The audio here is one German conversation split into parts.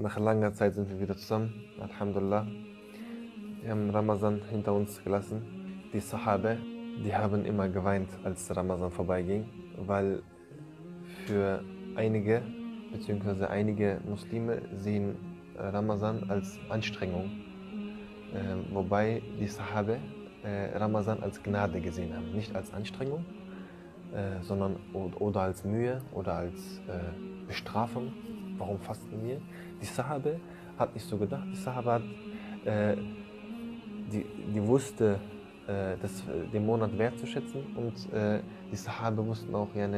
Nach langer Zeit sind wir wieder zusammen. Alhamdulillah. Wir haben Ramazan hinter uns gelassen. Die Sahabe, die haben immer geweint, als Ramazan vorbeiging, weil für einige, beziehungsweise einige Muslime sehen Ramazan als Anstrengung, äh, wobei die Sahabe äh, Ramazan als Gnade gesehen haben, nicht als Anstrengung, äh, sondern oder als Mühe oder als äh, Bestrafung. Warum fasten wir? Die Sahabe hat nicht so gedacht. Die Sahabe hat, äh, die, die wusste, äh, das, den Monat wertzuschätzen und die Sahabe wussten auch, ja,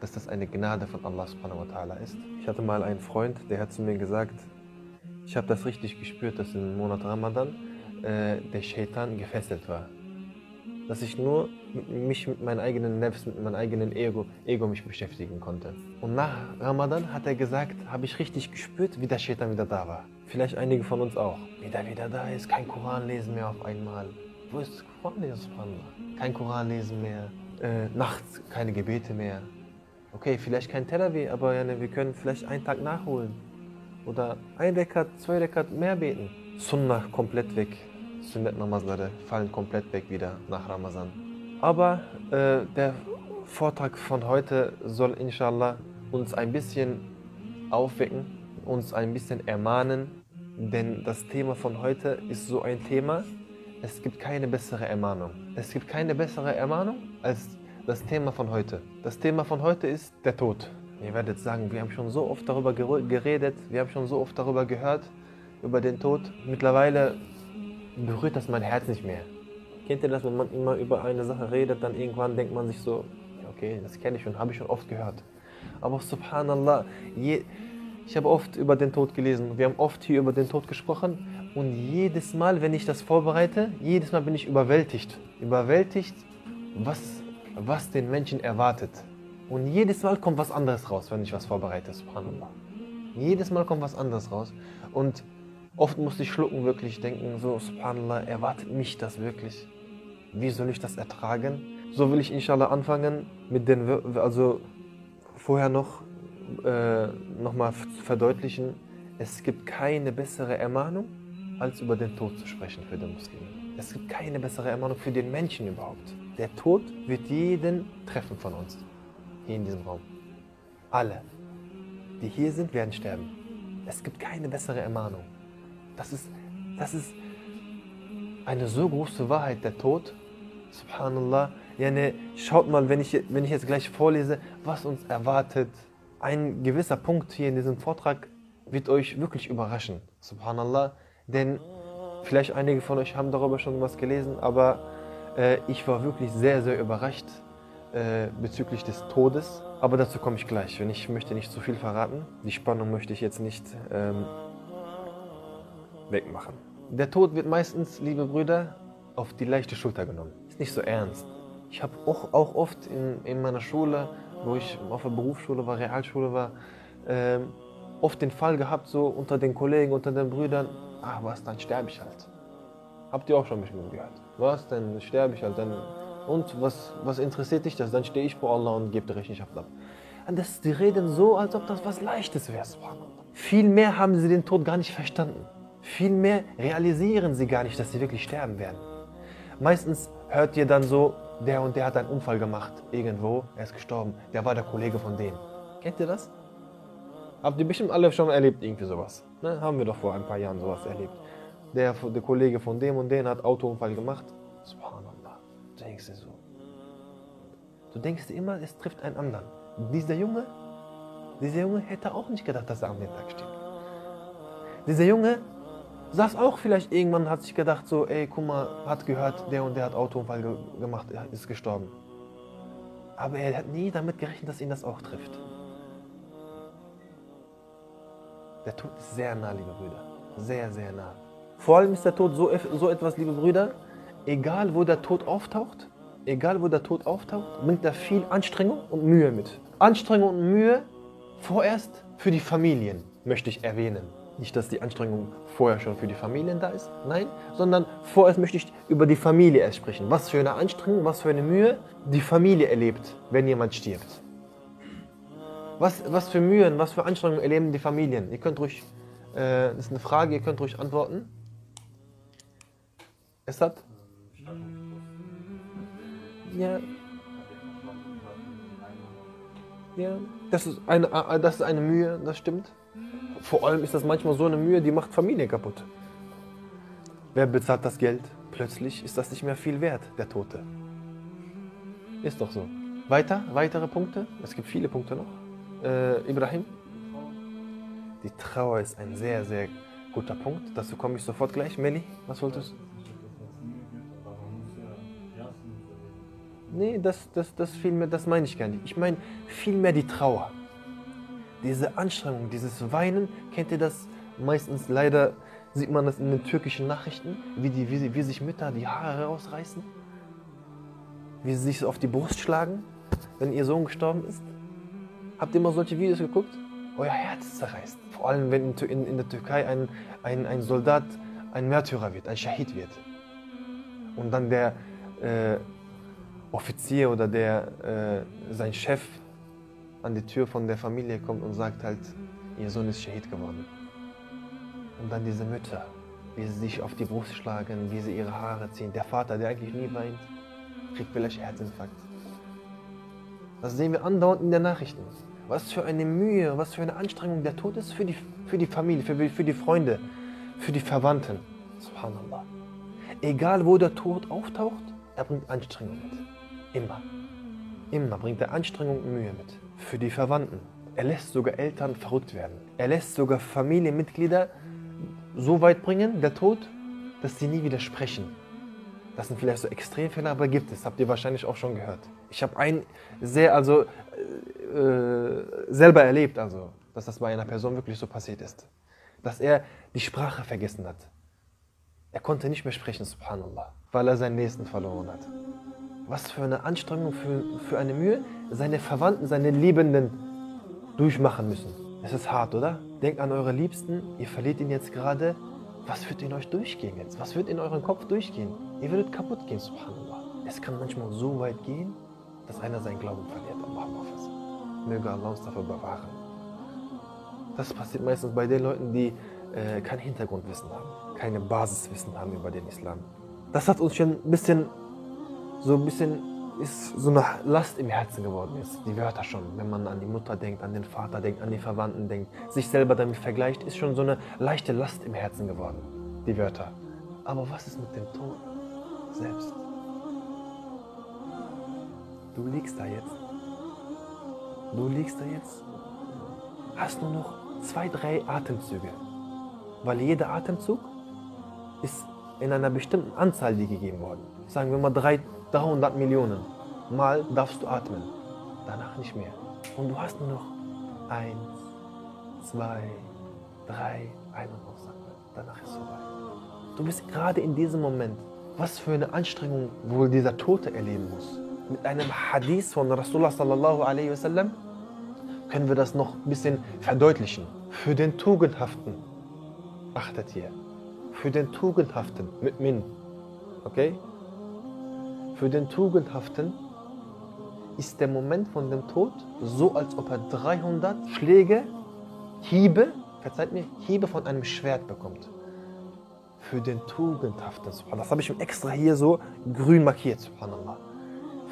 dass das eine Gnade von Allah subhanahu wa ta'ala ist. Ich hatte mal einen Freund, der hat zu mir gesagt, ich habe das richtig gespürt, dass im Monat Ramadan äh, der Shaitan gefesselt war. Dass ich nur mich mit meinem eigenen Nervs, mit meinem eigenen Ego, Ego mich beschäftigen konnte. Und nach Ramadan hat er gesagt, habe ich richtig gespürt, wie der Shaitan wieder da war. Vielleicht einige von uns auch. Wie der wieder da ist, kein Koran lesen mehr auf einmal. Wo ist das Koran lesen? Kein Koran lesen mehr. Äh, nachts keine Gebete mehr. Okay, vielleicht kein Terawih, aber ja, ne, wir können vielleicht einen Tag nachholen. Oder ein Rekat, zwei Rekat mehr beten. Sunnah komplett weg. Sunnet Namazlare fallen komplett weg wieder nach Ramazan. Aber äh, der Vortrag von heute soll inshallah uns ein bisschen aufwecken, uns ein bisschen ermahnen, denn das Thema von heute ist so ein Thema, es gibt keine bessere Ermahnung. Es gibt keine bessere Ermahnung als das Thema von heute. Das Thema von heute ist der Tod. Ihr werdet sagen, wir haben schon so oft darüber geredet, wir haben schon so oft darüber gehört, über den Tod. Mittlerweile berührt das mein Herz nicht mehr. Kennt ihr das, wenn man immer über eine Sache redet, dann irgendwann denkt man sich so, okay, das kenne ich schon, habe ich schon oft gehört. Aber subhanallah, je, ich habe oft über den Tod gelesen, wir haben oft hier über den Tod gesprochen und jedes Mal, wenn ich das vorbereite, jedes Mal bin ich überwältigt. Überwältigt, was, was den Menschen erwartet. Und jedes Mal kommt was anderes raus, wenn ich was vorbereite, subhanallah. Jedes Mal kommt was anderes raus. Und oft musste ich schlucken, wirklich denken, so, subhanallah, erwartet mich das wirklich? Wie soll ich das ertragen? So will ich inshallah anfangen mit den, also vorher noch, äh, nochmal verdeutlichen, es gibt keine bessere Ermahnung, als über den Tod zu sprechen für den Muslim. Es gibt keine bessere Ermahnung für den Menschen überhaupt. Der Tod wird jeden treffen von uns hier in diesem Raum. Alle, die hier sind, werden sterben. Es gibt keine bessere Ermahnung. Das ist, das ist eine so große Wahrheit, der Tod. Subhanallah. Ja, ne, schaut mal, wenn ich, wenn ich jetzt gleich vorlese, was uns erwartet. Ein gewisser Punkt hier in diesem Vortrag wird euch wirklich überraschen. Subhanallah. Denn vielleicht einige von euch haben darüber schon was gelesen, aber äh, ich war wirklich sehr, sehr überrascht äh, bezüglich des Todes. Aber dazu komme ich gleich, ich möchte nicht zu viel verraten. Die Spannung möchte ich jetzt nicht ähm, wegmachen. Der Tod wird meistens, liebe Brüder, auf die leichte Schulter genommen. Ist nicht so ernst. Ich habe auch, auch oft in, in meiner Schule, wo ich auf der Berufsschule war, Realschule war, ähm, oft den Fall gehabt, so unter den Kollegen, unter den Brüdern, ah, was, dann sterbe ich halt. Habt ihr auch schon bisschen gehört? Was, dann sterbe ich halt, dann und was, was interessiert dich das? Dann stehe ich vor Allah und gebe dir Rechenschaft ab. Und das, die reden so, als ob das was Leichtes wäre. Vielmehr haben sie den Tod gar nicht verstanden. Vielmehr realisieren sie gar nicht, dass sie wirklich sterben werden. Meistens hört ihr dann so, der und der hat einen Unfall gemacht irgendwo, er ist gestorben, der war der Kollege von dem. Kennt ihr das? Habt ihr bestimmt alle schon erlebt, irgendwie sowas. Ne? Haben wir doch vor ein paar Jahren sowas erlebt. Der, der Kollege von dem und dem hat Autounfall gemacht. Subhanallah denkst dir so. Du denkst dir immer, es trifft einen anderen. Dieser Junge, dieser Junge hätte auch nicht gedacht, dass er am Mittag steht. Dieser Junge saß auch vielleicht irgendwann hat sich gedacht, so, ey, guck mal, hat gehört, der und der hat Autounfall ge gemacht, er ist gestorben. Aber er hat nie damit gerechnet, dass ihn das auch trifft. Der Tod ist sehr nah, liebe Brüder. Sehr, sehr nah. Vor allem ist der Tod so, so etwas, liebe Brüder, egal wo der Tod auftaucht, egal wo der Tod auftaucht, bringt er viel Anstrengung und Mühe mit. Anstrengung und Mühe vorerst für die Familien, möchte ich erwähnen. Nicht, dass die Anstrengung vorher schon für die Familien da ist, nein, sondern vorerst möchte ich über die Familie erst sprechen. Was für eine Anstrengung, was für eine Mühe die Familie erlebt, wenn jemand stirbt. Was, was für Mühen, was für Anstrengungen erleben die Familien? Ihr könnt ruhig Äh, das ist eine Frage, ihr könnt ruhig antworten. Es hat? Ja. Ja, das ist, eine, äh, das ist eine Mühe, das stimmt. Vor allem ist das manchmal so eine Mühe, die macht Familie kaputt. Wer bezahlt das Geld? Plötzlich ist das nicht mehr viel wert, der Tote. Ist doch so. Weiter, weitere Punkte? Es gibt viele Punkte noch. Äh, Ibrahim? Die Trauer ist ein sehr, sehr guter Punkt. Dazu komme ich sofort gleich. Melli, was wolltest du? Nee, das, das, das, vielmehr, das meine ich gar nicht. Ich meine vielmehr die Trauer. Diese Anstrengung, dieses Weinen, kennt ihr das? Meistens leider sieht man das in den türkischen Nachrichten, wie, die, wie, wie sich Mütter die Haare rausreißen, wie sie sich auf die Brust schlagen, wenn ihr Sohn gestorben ist. Habt ihr mal solche Videos geguckt? Euer Herz zerreißt. Vor allem, wenn in, in der Türkei ein, ein, ein Soldat ein Märtyrer wird, ein Shahid wird. Und dann der äh, Offizier oder der, äh, sein Chef an die Tür von der Familie kommt und sagt halt, ihr Sohn ist Shahid geworden. Und dann diese Mütter, wie sie sich auf die Brust schlagen, wie sie ihre Haare ziehen. Der Vater, der eigentlich nie weint, kriegt vielleicht Herzinfarkt. Das sehen wir andauernd in den Nachrichten. Was für eine Mühe, was für eine Anstrengung der Tod ist für die, für die Familie, für, für die Freunde, für die Verwandten. Subhanallah. Egal wo der Tod auftaucht, er bringt Anstrengung mit. Immer. Immer bringt er Anstrengung und Mühe mit. Für die Verwandten. Er lässt sogar Eltern verrückt werden. Er lässt sogar Familienmitglieder so weit bringen, der Tod, dass sie nie widersprechen. Das sind vielleicht so Extremfälle, aber gibt es. Habt ihr wahrscheinlich auch schon gehört. Ich habe einen sehr, also äh, selber erlebt, also, dass das bei einer Person wirklich so passiert ist. Dass er die Sprache vergessen hat. Er konnte nicht mehr sprechen, subhanallah, weil er seinen Nächsten verloren hat. Was für eine Anstrengung, für, für eine Mühe seine Verwandten, seine Liebenden durchmachen müssen. Es ist hart, oder? Denkt an eure Liebsten, ihr verliert ihn jetzt gerade. Was wird in euch durchgehen jetzt? Was wird in euren Kopf durchgehen? Ihr würdet kaputt gehen, subhanallah. Es kann manchmal so weit gehen, dass einer seinen Glauben verliert. Allah Möge Allah uns dafür bewahren. Das passiert meistens bei den Leuten, die äh, kein Hintergrundwissen haben, keine Basiswissen haben über den Islam. Das hat uns schon ein bisschen, so ein bisschen ist so eine Last im Herzen geworden ist. Die Wörter schon, wenn man an die Mutter denkt, an den Vater denkt, an die Verwandten denkt, sich selber damit vergleicht, ist schon so eine leichte Last im Herzen geworden. Die Wörter. Aber was ist mit dem Tod selbst? Du liegst da jetzt. Du liegst da jetzt. Hast nur noch zwei, drei Atemzüge. Weil jeder Atemzug ist in einer bestimmten Anzahl dir gegeben worden. Sagen wir mal drei 300 Millionen Mal darfst du atmen, danach nicht mehr. Und du hast nur noch eins, zwei, drei, ein- und ausatmen. Danach ist vorbei. Du bist gerade in diesem Moment. Was für eine Anstrengung wohl dieser Tote erleben muss. Mit einem Hadith von Rasulullah sallallahu alaihi wasallam können wir das noch ein bisschen verdeutlichen. Für den Tugendhaften, achtet hier, für den Tugendhaften mit Min, okay? Für den Tugendhaften ist der Moment von dem Tod so, als ob er 300 Schläge, Hiebe, verzeiht mir, Hiebe von einem Schwert bekommt. Für den Tugendhaften, das habe ich ihm extra hier so grün markiert, subhanallah.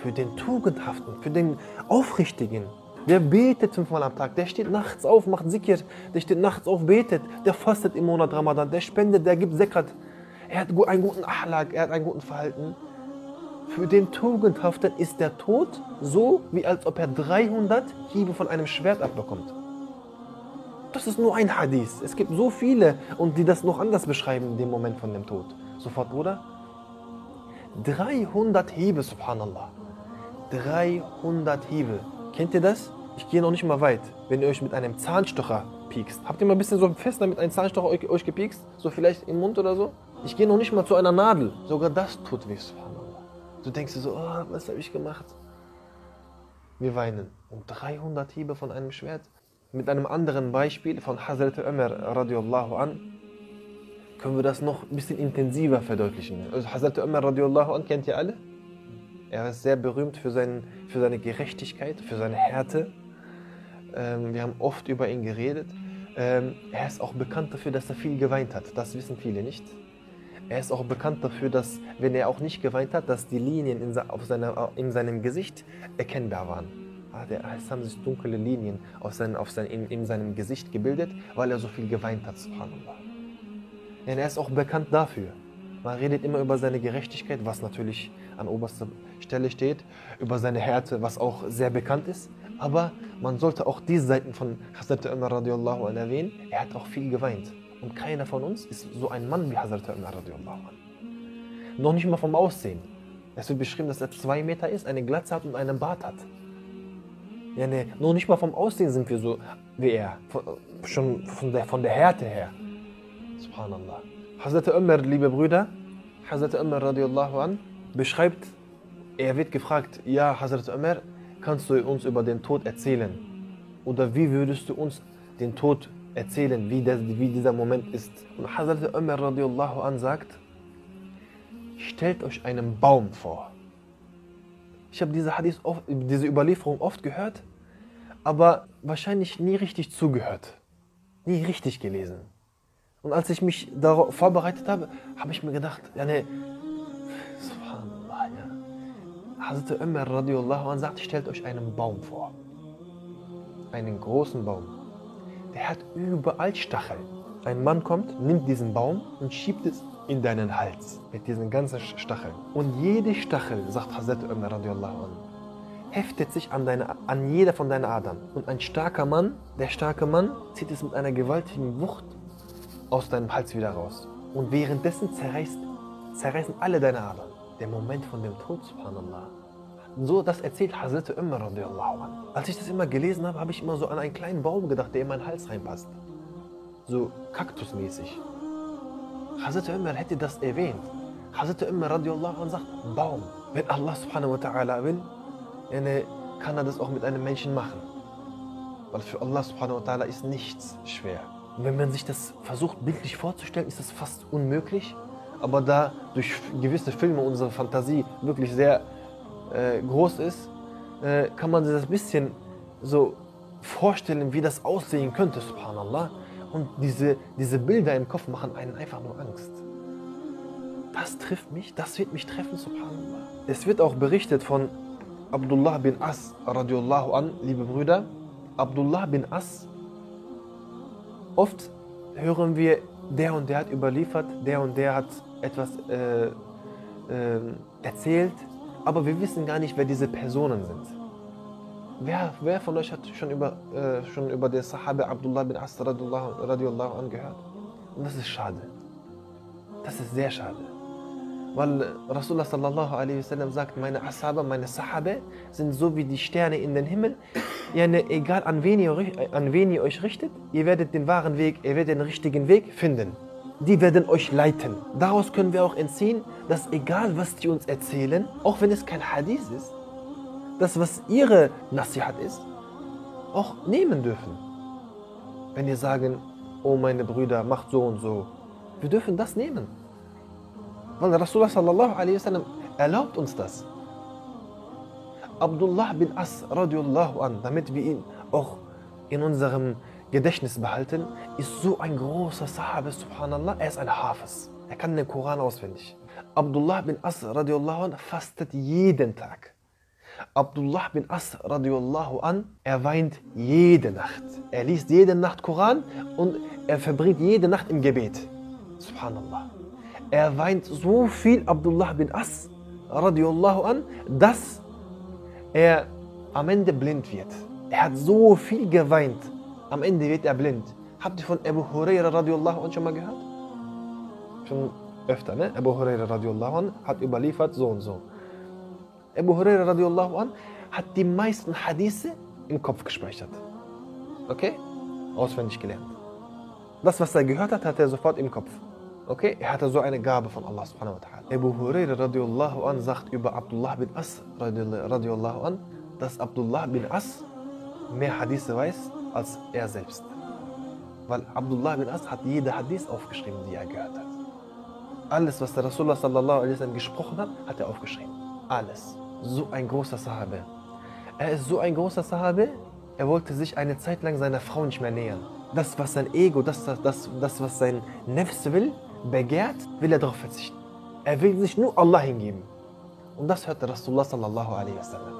Für den Tugendhaften, für den Aufrichtigen, der betet fünfmal am Tag, der steht nachts auf, macht Zikr, der steht nachts auf, betet, der fastet im Monat Ramadan, der spendet, der gibt Zekat. Er hat einen guten Ahlak, er hat einen guten Verhalten. Für den Tugendhaften ist der Tod so, wie als ob er 300 Hiebe von einem Schwert abbekommt. Das ist nur ein Hadith. Es gibt so viele und die das noch anders beschreiben in dem Moment von dem Tod. Sofort, Bruder? 300 Hiebe, subhanallah. 300 Hiebe. Kennt ihr das? Ich gehe noch nicht mal weit. Wenn ihr euch mit einem Zahnstocher piekst. Habt ihr mal ein bisschen so fest damit einen Zahnstocher euch, euch gepiekst? So vielleicht im Mund oder so? Ich gehe noch nicht mal zu einer Nadel. Sogar das tut weh, subhanallah. Du denkst dir so, oh, was habe ich gemacht? Wir weinen. Und 300 Hiebe von einem Schwert. Mit einem anderen Beispiel von Hazrat Umar radiallahu an können wir das noch ein bisschen intensiver verdeutlichen. Also Hazrat Umar radiallahu an kennt ihr alle? Er ist sehr berühmt für, seinen, für seine Gerechtigkeit, für seine Härte. Ähm, wir haben oft über ihn geredet. ähm, er ist auch bekannt dafür, dass er viel geweint hat. Das wissen viele nicht. Er ist auch bekannt dafür, dass, wenn er auch nicht geweint hat, dass die Linien in, auf seiner, in seinem Gesicht erkennbar waren. Ah, es haben sich dunkle Linien auf sein, auf sein, in, in, seinem Gesicht gebildet, weil er so viel geweint hat, subhanallah. Denn er ist auch bekannt dafür. Man redet immer über seine Gerechtigkeit, was natürlich an oberster Stelle steht, über seine Härte, was auch sehr bekannt ist. Aber man sollte auch diese Seiten von Hazrat Umar radiallahu anh erwähnen. Er hat auch viel geweint. Und keiner von uns ist so ein Mann wie Hazrat Umar. Noch nicht mal vom Aussehen. Es wird beschrieben, dass er zwei Meter ist, eine Glatze hat und einen Bart hat. Ja, nee, noch nicht mal vom Aussehen sind wir so wie er. Von, schon von der, von der Härte her. Subhanallah. Hazrat Umar, liebe Brüder, Hazrat Umar radiallahu an, beschreibt, er wird gefragt, ja Hazrat Umar, kannst du uns über den Tod erzählen? Oder wie würdest du uns den Tod erzählen, wie, das, wie dieser Moment ist? Und Hazrat Umar radiallahu an sagt, stellt euch einen Baum vor. Ich habe diese, diese Überlieferung oft gehört, aber wahrscheinlich nie richtig zugehört, nie richtig gelesen. Und als ich mich darauf vorbereitet habe, habe ich mir gedacht, ja, ne, Subhanallah, ja. Hazrat Umar radiallahu anh sagt, stellt euch einen Baum vor. Einen großen Baum. Der hat überall Stacheln. Ein Mann kommt, nimmt diesen Baum und schiebt es in deinen Hals mit diesen ganzen Stacheln. Und jede Stachel, sagt Hazrat Umar radiallahu anh, heftet sich an, deine, an jeder von deinen Adern. Und ein starker Mann, der starke Mann, zieht es mit einer gewaltigen Wucht aus deinem Hals wieder raus. Und währenddessen zerreißt, zerreißen alle deine Adern. Der Moment von dem Tod, subhanallah. So, das erzählt Hazrat Umar. Als ich das immer gelesen habe, habe ich immer so an einen kleinen Baum gedacht, der in meinen Hals reinpasst. So kaktusmäßig. Hazrat Umar hätte das erwähnt. Hazrat Umar sagt, Baum. Wenn Allah subhanahu wa ta'ala will, kann er das auch mit einem Menschen machen. Weil für Allah subhanahu wa ta'ala ist nichts schwer. Und wenn man sich das versucht bildlich vorzustellen, ist das fast unmöglich. Aber da durch gewisse Filme unsere Fantasie wirklich sehr äh, groß ist, äh, kann man sich das ein bisschen so vorstellen, wie das aussehen könnte, subhanallah. Und diese, diese Bilder im Kopf machen einen einfach nur Angst. Das trifft mich, das wird mich treffen, subhanallah. Es wird auch berichtet von Abdullah bin As, radiallahu an, liebe Brüder. Abdullah bin As Oft hören wir, der und der hat überliefert, der und der hat etwas äh, äh, erzählt, aber wir wissen gar nicht, wer diese Personen sind. Wer, wer von euch hat schon über, äh, schon über den Sahabe Abdullah bin As radiallahu angehört? Und das ist schade. Das ist sehr schade. Weil Rasulullah sallallahu alaihi wasallam sagt, meine Ashaba, meine Sahabe sind so wie die Sterne in den Himmel. Yani, egal an wen, ihr, an wen ihr euch richtet, ihr werdet den wahren Weg, ihr werdet den richtigen Weg finden. Die werden euch leiten. Daraus können wir auch entziehen, dass egal was die uns erzählen, auch wenn es kein Hadith ist, das was ihre Nasihat ist, auch nehmen dürfen. Wenn ihr sagen, oh meine Brüder, macht so und so, wir dürfen das nehmen. Weil Rasulullah sallallahu alaihi wasallam erlaubt uns das. Abdullah bin As radiallahu an, damit wir ihn auch in unserem Gedächtnis behalten, ist so ein großer Sahabe, subhanallah, er ist ein Hafiz. Er kann den Koran auswendig. Abdullah bin As radiallahu an fastet jeden Tag. Abdullah bin As radiallahu an, er weint jede Nacht. Er liest jede Nacht Koran und er verbringt jede Nacht im Gebet. Subhanallah. Er weint so viel, Abdullah bin As, radiallahu an, dass er am Ende blind wird. Er hat so viel geweint, am Ende wird er blind. Habt ihr von Abu Huraira radiallahu an schon mal gehört? Schon öfter, ne? Abu Huraira radiallahu an hat überliefert so und so. Abu Huraira radiallahu an hat die meisten Hadithe im Kopf gespeichert. Okay? Auswendig gelernt. Das, was er gehört hat, hat er sofort im Kopf. Okay, er hatte so eine Gabe von Allah subhanahu wa ta'ala. Abu Huraira radiallahu an sagt über Abdullah bin As radiallahu an, dass Abdullah bin As mehr Hadithe weiß als er selbst. Weil Abdullah bin As hat jede Hadith aufgeschrieben, die er gehört hat. Alles, was der Rasulullah sallallahu alaihi wasallam gesprochen hat, hat er aufgeschrieben. Alles. So ein großer Sahabe. Er ist so ein großer Sahabe, er wollte sich eine Zeit lang seiner Frau nicht mehr nähern. das, was sein Ego, das, das, das, das was sein Nefs will, begehrt, will er darauf verzichten. Er will sich nur Allah hingeben. Und das hörte Rasulullah sallallahu alaihi wasallam.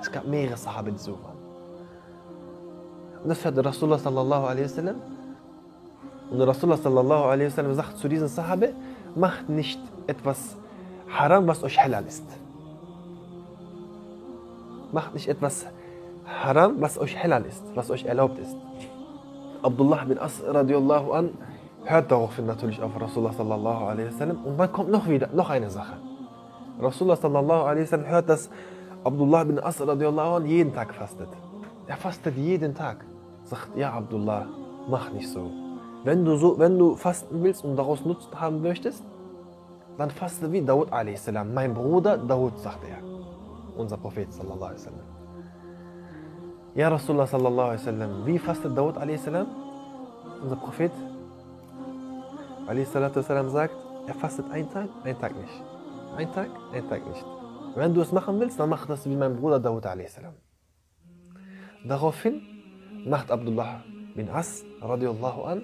Es gab mehrere Sahaben, die so waren. Und das hörte Rasulullah sallallahu alaihi wasallam. Und Rasulullah sallallahu alaihi wasallam sagt zu diesen Sahabe, macht nicht etwas haram, was euch halal ist. Macht nicht etwas haram, was euch halal ist, was euch erlaubt ist. Abdullah bin As radiallahu an hört daraufhin natürlich auf Rasulullah sallallahu alaihi wasallam und dann kommt noch wieder noch eine Sache. Rasulullah sallallahu alaihi wasallam hört, dass Abdullah bin As radiallahu an jeden Tag fastet. Er fastet jeden Tag. Sagt, ja Abdullah, mach nicht so. Wenn du, so, wenn du fasten willst und daraus Nutzen haben möchtest, dann faste wie Dawud a.s. Mein Bruder Dawud, sagt er. Unser Prophet sallallahu alaihi. Ja Rasulullah sallallahu alaihi wie fastet Dawud a.s.? Unser Prophet a.s. sagt, er fastet einen Tag, einen Tag nicht. Ein Tag, ein Tag nicht. Wenn du es machen willst, dann mach das wie mein Bruder Dawud a.s. Daraufhin macht Abdullah bin As radiallahu an,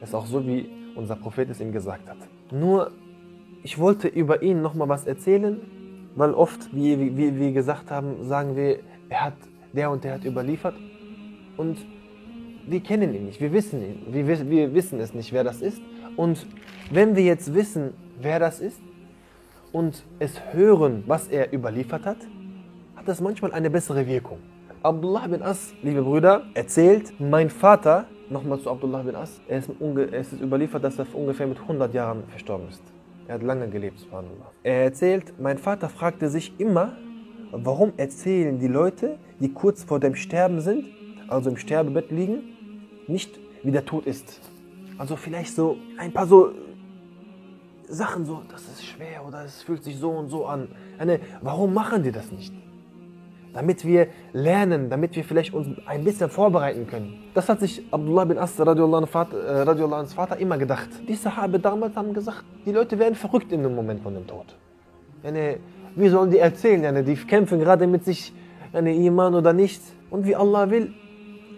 es auch so, wie unser Prophet es ihm gesagt hat. Nur, ich wollte über ihn nochmal was erzählen, weil oft, wie, wie wir gesagt haben, sagen wir, er hat, der und der hat überliefert und wir kennen ihn nicht, wir wissen ihn, wir, wir wissen es nicht, wer das ist. Und wenn wir jetzt wissen, wer das ist und es hören, was er überliefert hat, hat das manchmal eine bessere Wirkung. Abdullah bin As, liebe Brüder, erzählt, mein Vater, nochmal zu Abdullah bin As, es ist überliefert, dass er ungefähr mit 100 Jahren verstorben ist. Er hat lange gelebt, subhanallah. Er erzählt, mein Vater fragte sich immer, warum erzählen die Leute, die kurz vor dem Sterben sind, also im Sterbebett liegen, nicht wie der Tod ist. Also vielleicht so ein paar so Sachen so, das ist schwer oder es fühlt sich so und so an. Eine, warum machen die das nicht? Damit wir lernen, damit wir vielleicht uns ein bisschen vorbereiten können. Das hat sich Abdullah bin As radiallahu Vater, Vater immer gedacht. Die Sahabe damals haben gesagt, die Leute werden verrückt in dem Moment von dem Tod. Wie sollen die erzählen? Die kämpfen gerade mit sich, eine Iman oder nicht. Und wie Allah will,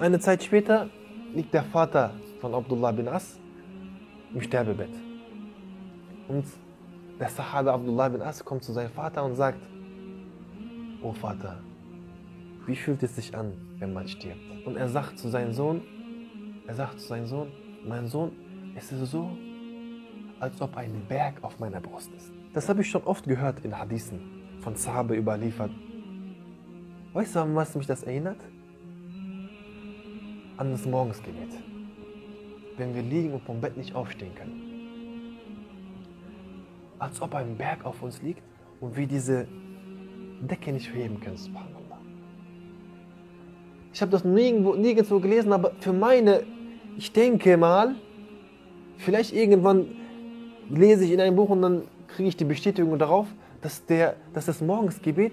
eine Zeit später liegt der Vater von Abdullah bin As im Sterbebett. Und der Sahabe Abdullah bin As kommt zu seinem Vater und sagt, O Vater, wie fühlt es sich an, wenn man stirbt? Und er sagt zu seinem Sohn, er sagt zu seinem Sohn, mein Sohn, es ist so, als ob ein Berg auf meiner Brust ist. Das habe ich schon oft gehört in Hadithen, von Sahabe überliefert. Weißt du, an was mich das erinnert? An das Morgensgebet. Wenn wir liegen und vom Bett nicht aufstehen können. Als ob ein Berg auf uns liegt und wir diese Decke nicht heben können. Ich habe das nirgendwo, nirgendwo gelesen, aber für meine, ich denke mal, vielleicht irgendwann lese ich in einem Buch und dann kriege ich die Bestätigung darauf, dass, der, dass das Morgensgebet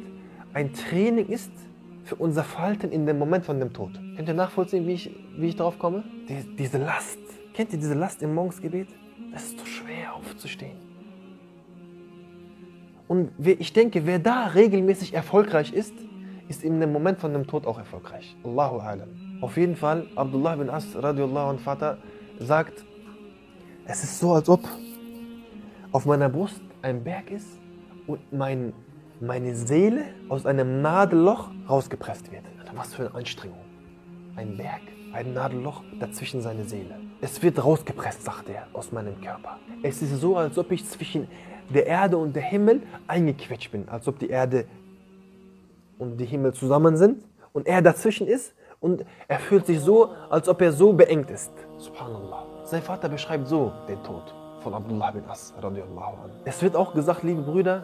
ein Training ist für unser Verhalten in dem Moment von dem Tod. Könnt ihr nachvollziehen, wie ich, wie ich darauf komme? Die, diese Last. Kennt ihr diese Last im Morgensgebet? Das ist so schwer aufzustehen. Und ich denke, wer da regelmäßig erfolgreich ist, ist in dem Moment von dem Tod auch erfolgreich. Allahu alam. Auf jeden Fall, Abdullah bin As radiallahu anh Vater sagt, es ist so, als ob auf meiner Brust ein Berg ist und mein, meine Seele aus einem Nadelloch rausgepresst wird. Was für eine Anstrengung. Ein Berg, ein Nadelloch dazwischen seine Seele. Es wird rausgepresst, sagt er, aus meinem Körper. Es ist so, als ob ich zwischen der Erde und der Himmel eingequetscht bin, als ob die Erde und die Himmel zusammen sind und er dazwischen ist und er fühlt sich so, als ob er so beengt ist. Subhanallah. Sein Vater beschreibt so den Tod von Abdullah bin As. Es wird auch gesagt, liebe Brüder,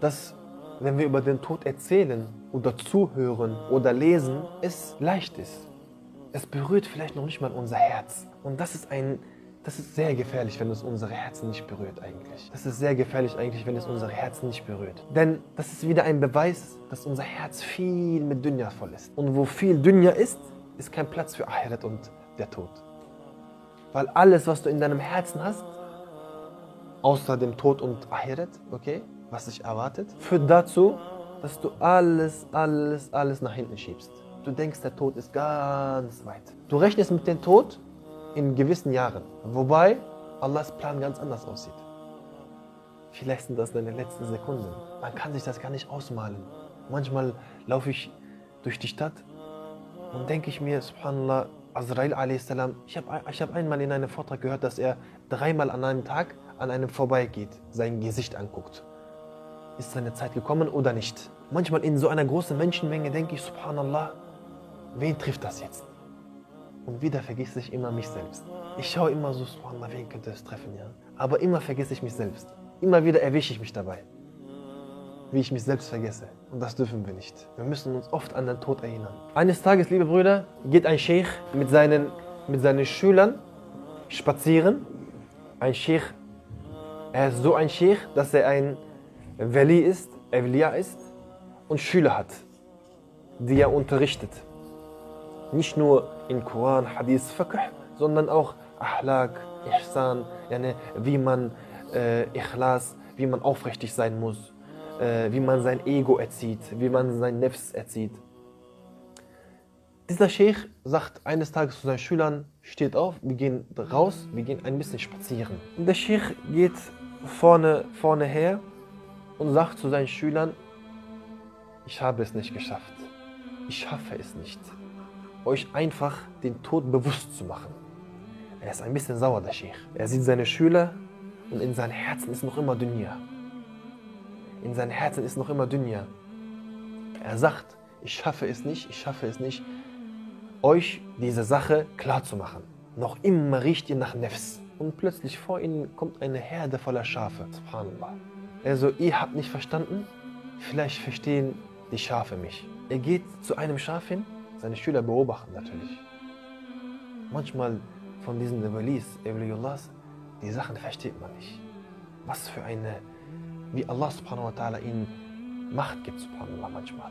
dass wenn wir über den Tod erzählen oder zuhören oder lesen, es leicht ist. Es berührt vielleicht noch nicht mal unser Herz. Und das ist ein das ist sehr gefährlich, wenn es unsere Herzen nicht berührt eigentlich. Das ist sehr gefährlich eigentlich, wenn es unsere Herzen nicht berührt. Denn das ist wieder ein Beweis, dass unser Herz viel mit Dünja voll ist. Und wo viel Dünja ist, ist kein Platz für Ahiret und der Tod. Weil alles, was du in deinem Herzen hast, außer dem Tod und Ahiret, okay, was dich erwartet, führt dazu, dass du alles, alles, alles nach hinten schiebst. Du denkst, der Tod ist ganz weit. Du rechnest mit dem Tod in gewissen Jahren. Wobei Allahs Plan ganz anders aussieht. Vielleicht sind das deine letzten Sekunden. Man kann sich das gar nicht ausmalen. Manchmal laufe ich durch die Stadt und denke ich mir, subhanallah, Azrael a.s., ich habe ich hab einmal in einem Vortrag gehört, dass er dreimal an einem Tag an einem vorbeigeht, sein Gesicht anguckt. Ist seine Zeit gekommen oder nicht? Manchmal in so einer großen Menschenmenge denke ich, subhanallah, wen trifft das jetzt? Und wieder vergesse ich immer mich selbst. Ich schaue immer so, subhanallah, wen könnte es treffen, ja? Aber immer vergesse ich mich selbst. Immer wieder erwische ich mich dabei, wie ich mich selbst vergesse. Und das dürfen wir nicht. Wir müssen uns oft an den Tod erinnern. Eines Tages, liebe Brüder, geht ein Sheikh mit seinen, mit seinen Schülern spazieren. Ein Sheikh, er ist so ein Sheikh, dass er ein Wali ist, Evliya ist und Schüler hat, die er unterrichtet. Nicht nur in Koran, Hadith, Fiqh, sondern auch Ahlak, Ihsan, wie man äh, Ikhlas, wie man aufrichtig sein muss, äh, wie man sein Ego erzieht, wie man sein Nefs erzieht. Dieser Sheikh sagt eines Tages zu seinen Schülern, steht auf, wir gehen raus, wir gehen ein bisschen spazieren. Und der Sheikh geht vorne, vorne her und sagt zu seinen Schülern, ich habe es nicht geschafft. Ich schaffe es nicht, euch einfach den Tod bewusst zu machen. Er ist ein bisschen sauer, der Sheikh. Er sieht seine Schüler und in seinem Herzen ist noch immer Dunya. In seinem Herzen ist noch immer Dunya. Er sagt, ich schaffe es nicht, ich schaffe es nicht, euch diese Sache klar zu machen. Noch immer riecht ihr nach Nefs. Und plötzlich vor ihnen kommt eine Herde voller Schafe. Subhanallah. Also, ihr habt nicht verstanden? Vielleicht verstehen die Schafe mich. Er geht zu einem Schaf hin, seine Schüler beobachten natürlich. Manchmal von diesen Walis, Evliyullahs, die Sachen versteht man nicht. Was für eine, wie Allah subhanahu wa ta'ala ihnen Macht gibt, subhanallah, manchmal.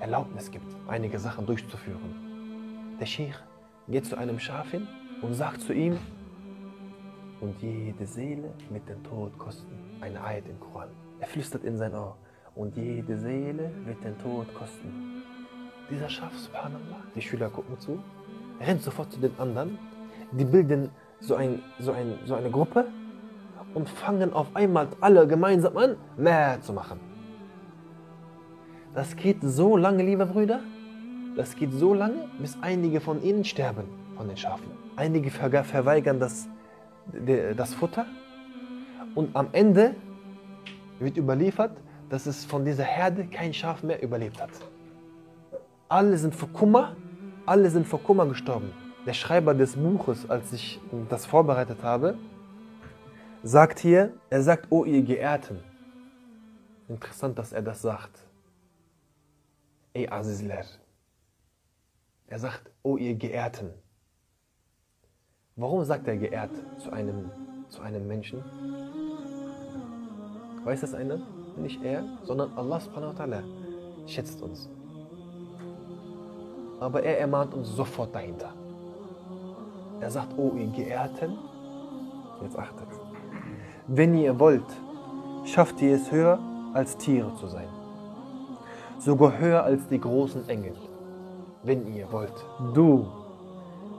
Erlaubnis gibt, einige Sachen durchzuführen. Der Sheikh geht zu einem Schaf hin und sagt zu ihm, und jede Seele mit dem Tod kosten. Eine Ayat im Koran. Er flüstert in sein Ohr. Und jede Seele wird den Tod kosten. Dieser Schaf, subhanallah, die Schüler gucken zu, rennt sofort zu den anderen, die bilden so, ein, so, ein, so eine Gruppe und fangen auf einmal alle gemeinsam an, mehr zu machen. Das geht so lange, liebe Brüder, das geht so lange, bis einige von ihnen sterben, von den Schafen. Einige verweigern das, das Futter und am Ende wird überliefert, dass es von dieser Herde kein Schaf mehr überlebt hat. Alle sind vor Kummer, alle sind vor Kummer gestorben der Schreiber des Buches, als ich das vorbereitet habe, sagt hier, er sagt, oh ihr Geehrten. Interessant, dass er das sagt. Ey Azizler. Er sagt, oh ihr Geehrten. Warum sagt er geehrt zu einem, zu einem Menschen? Weiß das einer? Nicht er, sondern Allah subhanahu wa ta'ala schätzt uns. Aber er ermahnt uns sofort dahinter. Er sagt, oh ihr Geehrten, jetzt achtet, wenn ihr wollt, schafft ihr es höher als Tiere zu sein. Sogar höher als die großen Engel, wenn ihr wollt. Du,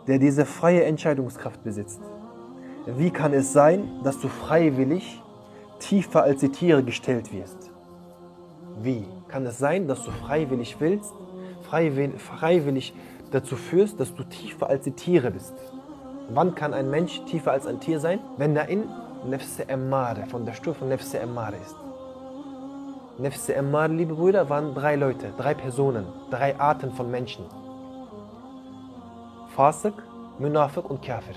der diese freie Entscheidungskraft besitzt, wie kann es sein, dass du freiwillig tiefer als die Tiere gestellt wirst? Wie kann es sein, dass du freiwillig willst, freiwillig, dazu führst, dass du tiefer als die Tiere bist? Wann kann ein Mensch tiefer als ein Tier sein? Wenn er in Nefse Emmare, von der Stufe Nefse Emmare ist. Nefse Emmare, liebe Brüder, waren drei Leute, drei Personen, drei Arten von Menschen. Fasik, Munafik und Kafir.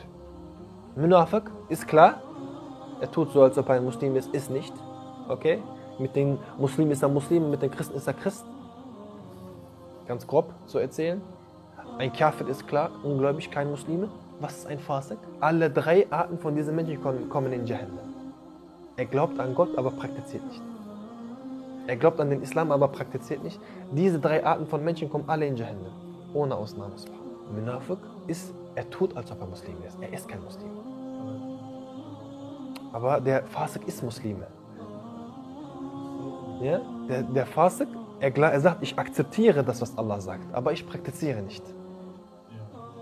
Munafik ist klar, er tut so, als ob er ein Muslim ist, ist nicht. Okay? Mit den Muslimen ist er Muslim, mit den Christen ist er Christ. Ganz grob zu erzählen. Ein Kafir ist klar, ungläubig, kein Muslime. Was ist ein Fasik? Alle drei Arten von diesen Menschen kommen in Jahannam. Er glaubt an Gott, aber praktiziert nicht. Er glaubt an den Islam, aber praktiziert nicht. Diese drei Arten von Menschen kommen alle in Jahannam. Ohne Ausnahme. Munafik ist, er tut, als ob er Muslim ist. Er ist kein Muslim. Aber der Fasik ist Muslime. Ja? Der, der Fasik, er, er sagt, ich akzeptiere das, was Allah sagt, aber ich praktiziere nicht.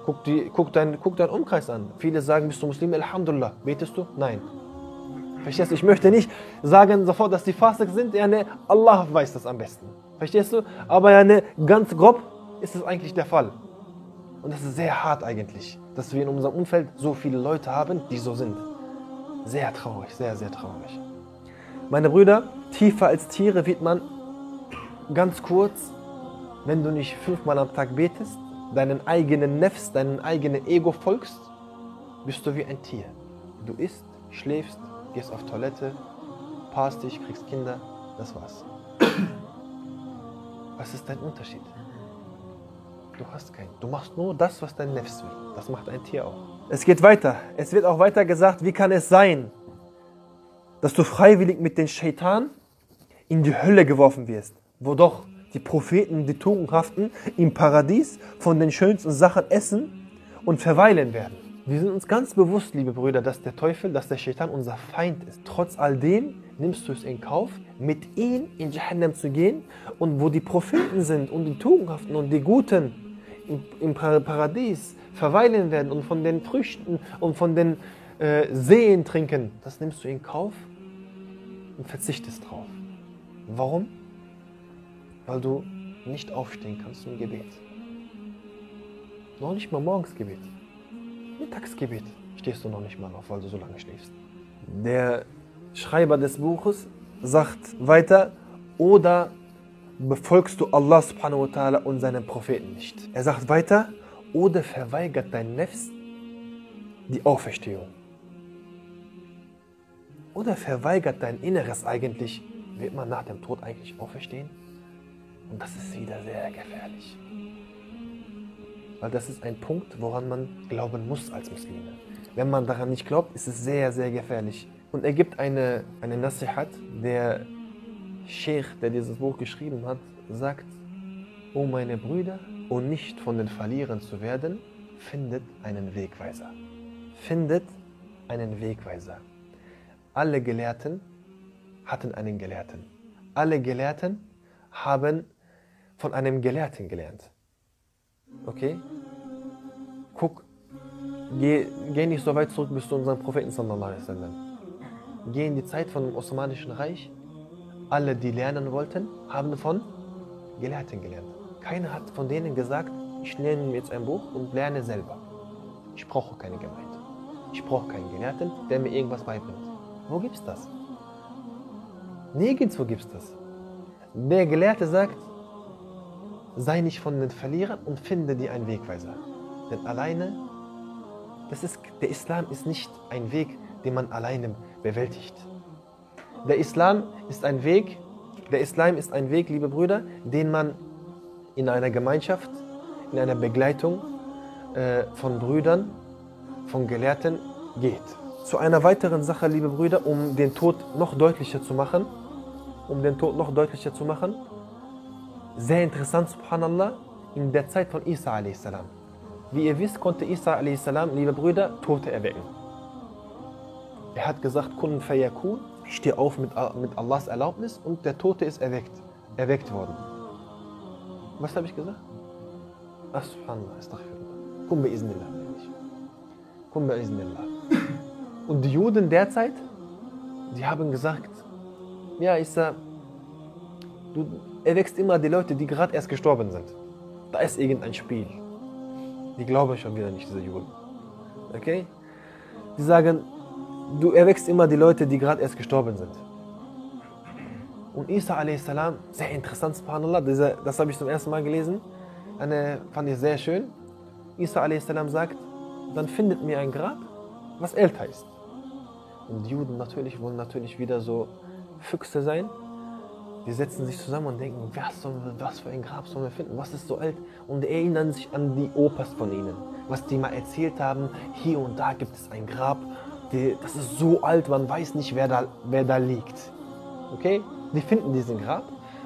Guck, die, guck, dein, guck deinen Umkreis an. Viele sagen, bist du Muslim? Alhamdulillah. Betest du? Nein. Verstehst du? Ich möchte nicht sagen sofort, dass die Fasik sind. Ja, ne, Allah weiß das am besten. Verstehst du? Aber ja, ne, ganz grob ist es eigentlich der Fall. Und das ist sehr hart eigentlich, dass wir in unserem Umfeld so viele Leute haben, die so sind. Sehr traurig, sehr, sehr traurig. Meine Brüder, tiefer als Tiere wird man ganz kurz, wenn du nicht fünfmal am Tag betest, deinen eigenen Nefs, deinen eigenen Ego folgst, bist du wie ein Tier. Du isst, schläfst, gehst auf Toilette, paarst dich, kriegst Kinder, das war's. Was ist dein Unterschied? Du hast keinen. Du machst nur das, was dein Nefs will. Das macht ein Tier auch. Es geht weiter. Es wird auch weiter gesagt, wie kann es sein, dass du freiwillig mit den Shaitan in die Hölle geworfen wirst, wo doch die Propheten, die Tugendhaften im Paradies von den schönsten Sachen essen und verweilen werden. Wir sind uns ganz bewusst, liebe Brüder, dass der Teufel, dass der Shaitan unser Feind ist. Trotz all dem nimmst du es in Kauf, mit ihm in Jahannam zu gehen und wo die Propheten sind und die Tugendhaften und die Guten im Paradies verweilen werden und von den Früchten und von den äh, Seen trinken, das nimmst du in Kauf und verzichtest drauf. Warum? Weil du nicht aufstehen kannst zum Gebet. Noch nicht mal morgens Gebet. Mittagsgebet stehst du noch nicht mal auf, weil du so lange schläfst. Der Schreiber des Buches sagt weiter, oder befolgst du Allah subhanahu wa ta'ala und seinen Propheten nicht. Er sagt weiter, oder verweigert dein Nefs die Auferstehung. Oder verweigert dein Inneres eigentlich, wird man nach dem Tod eigentlich auferstehen? Und das ist wieder sehr gefährlich. Weil das ist ein Punkt, woran man glauben muss als Muslime. Wenn man daran nicht glaubt, ist es sehr, sehr gefährlich. Und er gibt eine, eine Nasihat, der Sheikh, der dieses Buch geschrieben hat, sagt, O meine Brüder, um nicht von den Verlierern zu werden, findet einen Wegweiser. Findet einen Wegweiser. Alle Gelehrten hatten einen Gelehrten. Alle Gelehrten haben von einem Gelehrten gelernt. Okay? Guck, geh, geh nicht so weit zurück bis zu unserem Propheten sallallahu alaihi wasallam. Geh in die Zeit von dem Osmanischen Reich alle, die lernen wollten, haben von Gelehrten gelernt. Keiner hat von denen gesagt, ich lerne jetzt ein Buch und lerne selber. Ich brauche keine Gemeinde. Ich brauche keinen Gelehrten, der mir irgendwas beibringt. Wo gibt's das? Nirgendwo gibt's das. Der Gelehrte sagt, sei nicht von den Verlierern und finde dir einen Wegweiser. Denn alleine, das ist, der Islam ist nicht ein Weg, den man alleine bewältigt. Der Islam ist ein Weg, der Islam ist ein Weg, liebe Brüder, den man in einer Gemeinschaft, in einer Begleitung äh, von Brüdern, von Gelehrten geht. Zu einer weiteren Sache, liebe Brüder, um den Tod noch deutlicher zu machen, um den Tod noch deutlicher zu machen. Sehr interessant, subhanallah, in der Zeit von Isa a.s. Wie ihr wisst, konnte Isa a.s., liebe Brüder, Tote erwecken. Er hat gesagt, kun fayakun, steh auf mit, mit Allahs Erlaubnis und der Tote ist erweckt, erweckt worden. Was habe ich gesagt? Ach, subhanallah, astaghfirullah. Bi'iznillah. Kum bi'iznillah. Und die Juden derzeit, die haben gesagt, ja, Isa, du erwächst immer die Leute, die gerade erst gestorben sind. Da ist irgendein Spiel. Die glauben schon wieder nicht, diese Juden. Okay? Die sagen, du erwächst immer die Leute, die gerade erst gestorben sind. Und Isa a.s., sehr interessant, subhanallah, diese, das habe ich zum ersten Mal gelesen, eine fand ich sehr schön. Isa a.s. sagt, dann findet mir ein Grab, was älter ist. Und die Juden natürlich wollen natürlich wieder so Füchse sein. Die setzen sich zusammen und denken, was, wir, was für ein Grab sollen wir finden? Was ist so alt? Und erinnern sich an die Opas von ihnen, was die mal erzählt haben. Hier und da gibt es ein Grab die, das ist so alt, man weiß nicht, wer da, wer da liegt. Okay? Die finden diesen Grab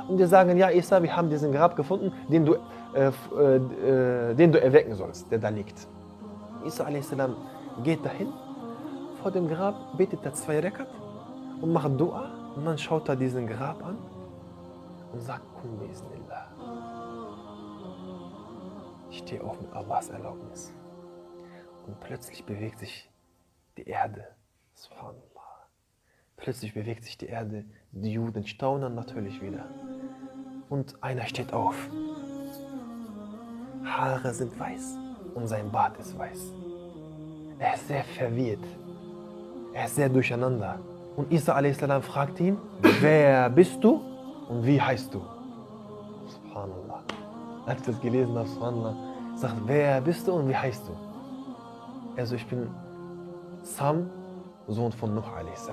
und die sagen, ja Isa, wir haben diesen Grab gefunden, den du, äh, äh, den du erwecken sollst, der da liegt. Isa a.s. geht dahin, vor dem Grab betet er zwei Rekat und macht Dua und dann schaut er diesen Grab an sagt, Kum bismillah. Ich stehe auf mit Allahs Erlaubnis. Und plötzlich bewegt sich die Erde. Subhanallah. Plötzlich bewegt sich die Erde. Die Juden staunen natürlich wieder. Und einer steht auf. Haare sind weiß und sein Bart ist weiß. Er ist sehr verwirrt. Er ist sehr durcheinander. Und Isa a.s. fragt ihn, wer bist du und wie heißt du? Subhanallah. Als ich das gelesen habe, Subhanallah, sagt, wer bist du und wie heißt du? Also ich bin Sam, Sohn von Nuh a.s.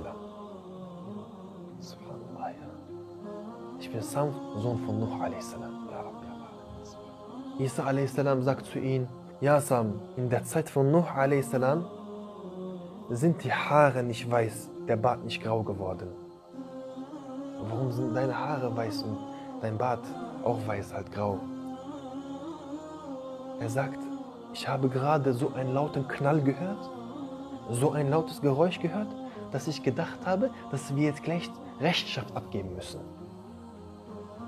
Subhanallah, ja. Ich bin Sam, Sohn von Nuh a.s. Isa a.s. sagt zu ihm, ja Sam, in der Zeit von Nuh a.s. sind die Haare nicht weiß, der Bart nicht grau geworden. Warum sind deine Haare weiß und dein Bart auch weiß, halt grau? Er sagt, ich habe gerade so einen lauten Knall gehört, so ein lautes Geräusch gehört, dass ich gedacht habe, dass wir jetzt gleich Rechtschaft abgeben müssen.